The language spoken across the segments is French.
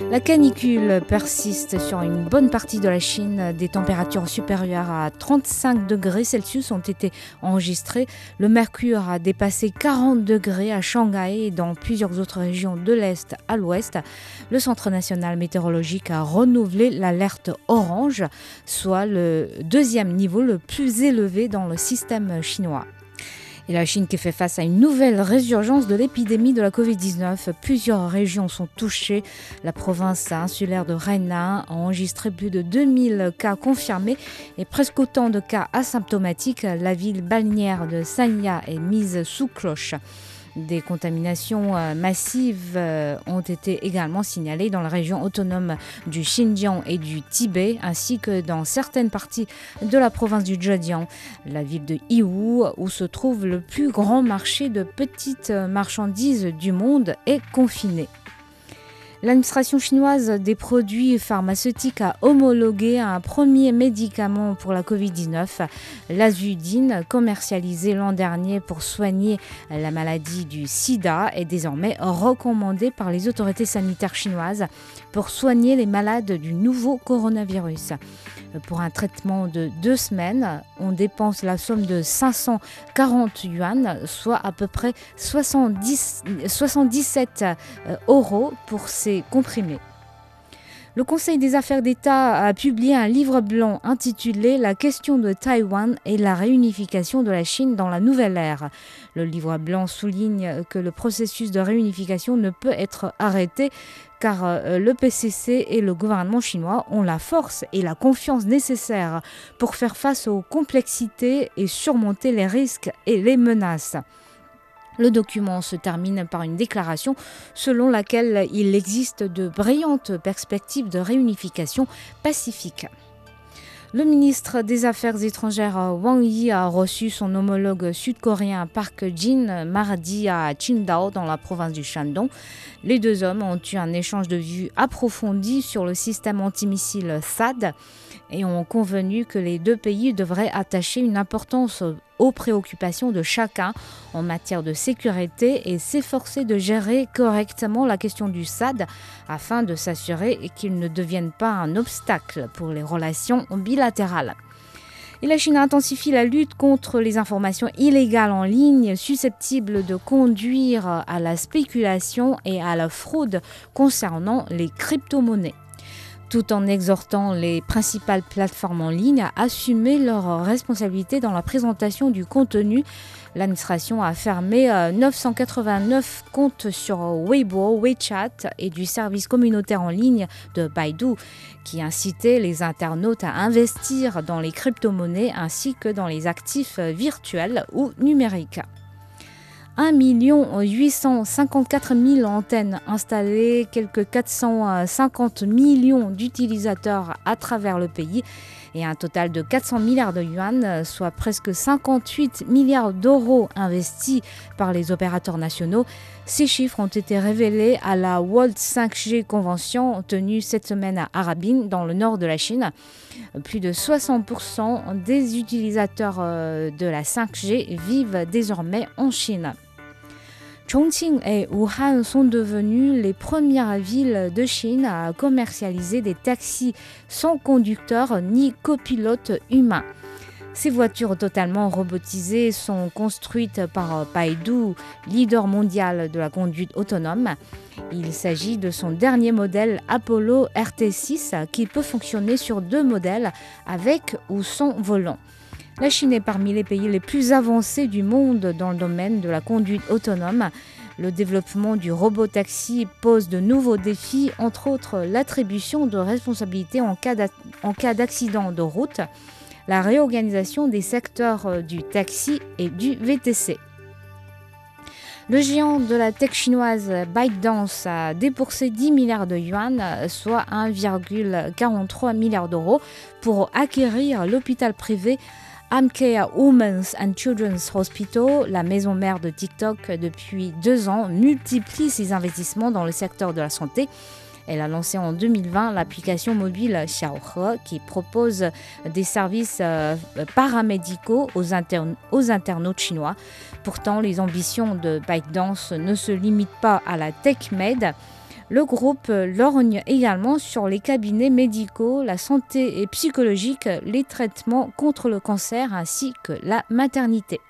La canicule persiste sur une bonne partie de la Chine. Des températures supérieures à 35 degrés Celsius ont été enregistrées. Le mercure a dépassé 40 degrés à Shanghai et dans plusieurs autres régions de l'Est à l'Ouest. Le Centre national météorologique a renouvelé l'alerte orange, soit le deuxième niveau le plus élevé dans le système chinois. Et la Chine qui fait face à une nouvelle résurgence de l'épidémie de la Covid-19. Plusieurs régions sont touchées. La province insulaire de Hainan a enregistré plus de 2000 cas confirmés et presque autant de cas asymptomatiques. La ville balnéaire de Sanya est mise sous cloche. Des contaminations euh, massives euh, ont été également signalées dans la région autonome du Xinjiang et du Tibet, ainsi que dans certaines parties de la province du Zhejiang. La ville de Yiwu, où se trouve le plus grand marché de petites marchandises du monde, est confinée. L'administration chinoise des produits pharmaceutiques a homologué un premier médicament pour la Covid-19, l'azudine, commercialisé l'an dernier pour soigner la maladie du sida, est désormais recommandé par les autorités sanitaires chinoises pour soigner les malades du nouveau coronavirus. Pour un traitement de deux semaines, on dépense la somme de 540 yuan, soit à peu près 70, 77 euros pour ces comprimés. Le Conseil des affaires d'État a publié un livre blanc intitulé La question de Taïwan et la réunification de la Chine dans la nouvelle ère. Le livre blanc souligne que le processus de réunification ne peut être arrêté car euh, le PCC et le gouvernement chinois ont la force et la confiance nécessaires pour faire face aux complexités et surmonter les risques et les menaces. Le document se termine par une déclaration selon laquelle il existe de brillantes perspectives de réunification pacifique. Le ministre des Affaires étrangères Wang Yi a reçu son homologue sud-coréen Park Jin mardi à Qingdao dans la province du Shandong. Les deux hommes ont eu un échange de vues approfondi sur le système antimissile THAAD et ont convenu que les deux pays devraient attacher une importance aux préoccupations de chacun en matière de sécurité et s'efforcer de gérer correctement la question du SAD afin de s'assurer qu'il ne devienne pas un obstacle pour les relations bilatérales. Et la Chine intensifie la lutte contre les informations illégales en ligne susceptibles de conduire à la spéculation et à la fraude concernant les crypto-monnaies tout en exhortant les principales plateformes en ligne à assumer leurs responsabilités dans la présentation du contenu. L'administration a fermé 989 comptes sur Weibo, WeChat et du service communautaire en ligne de Baidu qui incitait les internautes à investir dans les crypto-monnaies ainsi que dans les actifs virtuels ou numériques. 1 854 000 antennes installées, quelques 450 millions d'utilisateurs à travers le pays et un total de 400 milliards de yuan, soit presque 58 milliards d'euros investis par les opérateurs nationaux. Ces chiffres ont été révélés à la World 5G Convention tenue cette semaine à Harbin, dans le nord de la Chine. Plus de 60% des utilisateurs de la 5G vivent désormais en Chine. Chongqing et Wuhan sont devenues les premières villes de Chine à commercialiser des taxis sans conducteur ni copilote humain. Ces voitures totalement robotisées sont construites par Baidu, leader mondial de la conduite autonome. Il s'agit de son dernier modèle Apollo RT6 qui peut fonctionner sur deux modèles avec ou sans volant. La Chine est parmi les pays les plus avancés du monde dans le domaine de la conduite autonome. Le développement du robot taxi pose de nouveaux défis, entre autres l'attribution de responsabilités en cas d'accident de route, la réorganisation des secteurs du taxi et du VTC. Le géant de la tech chinoise ByteDance a déboursé 10 milliards de yuan, soit 1,43 milliard d'euros, pour acquérir l'hôpital privé Amcare Women's and Children's Hospital, la maison mère de TikTok depuis deux ans, multiplie ses investissements dans le secteur de la santé. Elle a lancé en 2020 l'application mobile Xiaohe qui propose des services euh, paramédicaux aux, internautes chinois. Pourtant, les ambitions de ByteDance ne se limitent pas à la tech med. Le groupe lorgne également sur les cabinets médicaux, la santé et psychologique, les traitements contre le cancer ainsi que la maternité.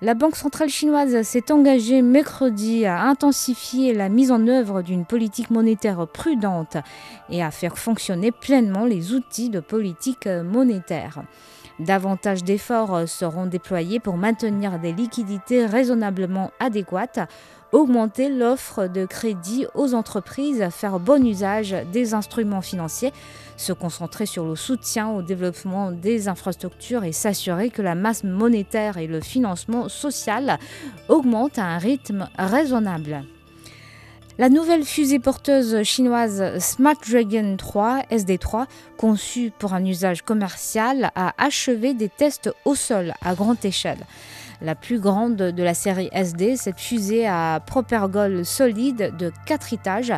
La Banque centrale chinoise s'est engagée mercredi à intensifier la mise en œuvre d'une politique monétaire prudente et à faire fonctionner pleinement les outils de politique monétaire. Davantage d'efforts seront déployés pour maintenir des liquidités raisonnablement adéquates augmenter l'offre de crédit aux entreprises, faire bon usage des instruments financiers, se concentrer sur le soutien au développement des infrastructures et s'assurer que la masse monétaire et le financement social augmentent à un rythme raisonnable. La nouvelle fusée porteuse chinoise Smart Dragon 3 SD3, conçue pour un usage commercial, a achevé des tests au sol à grande échelle la plus grande de la série SD. Cette fusée à propergol solide de 4 étages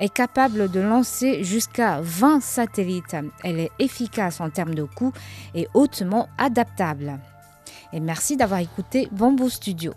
est capable de lancer jusqu'à 20 satellites. Elle est efficace en termes de coût et hautement adaptable. Et merci d'avoir écouté Bamboo Studio.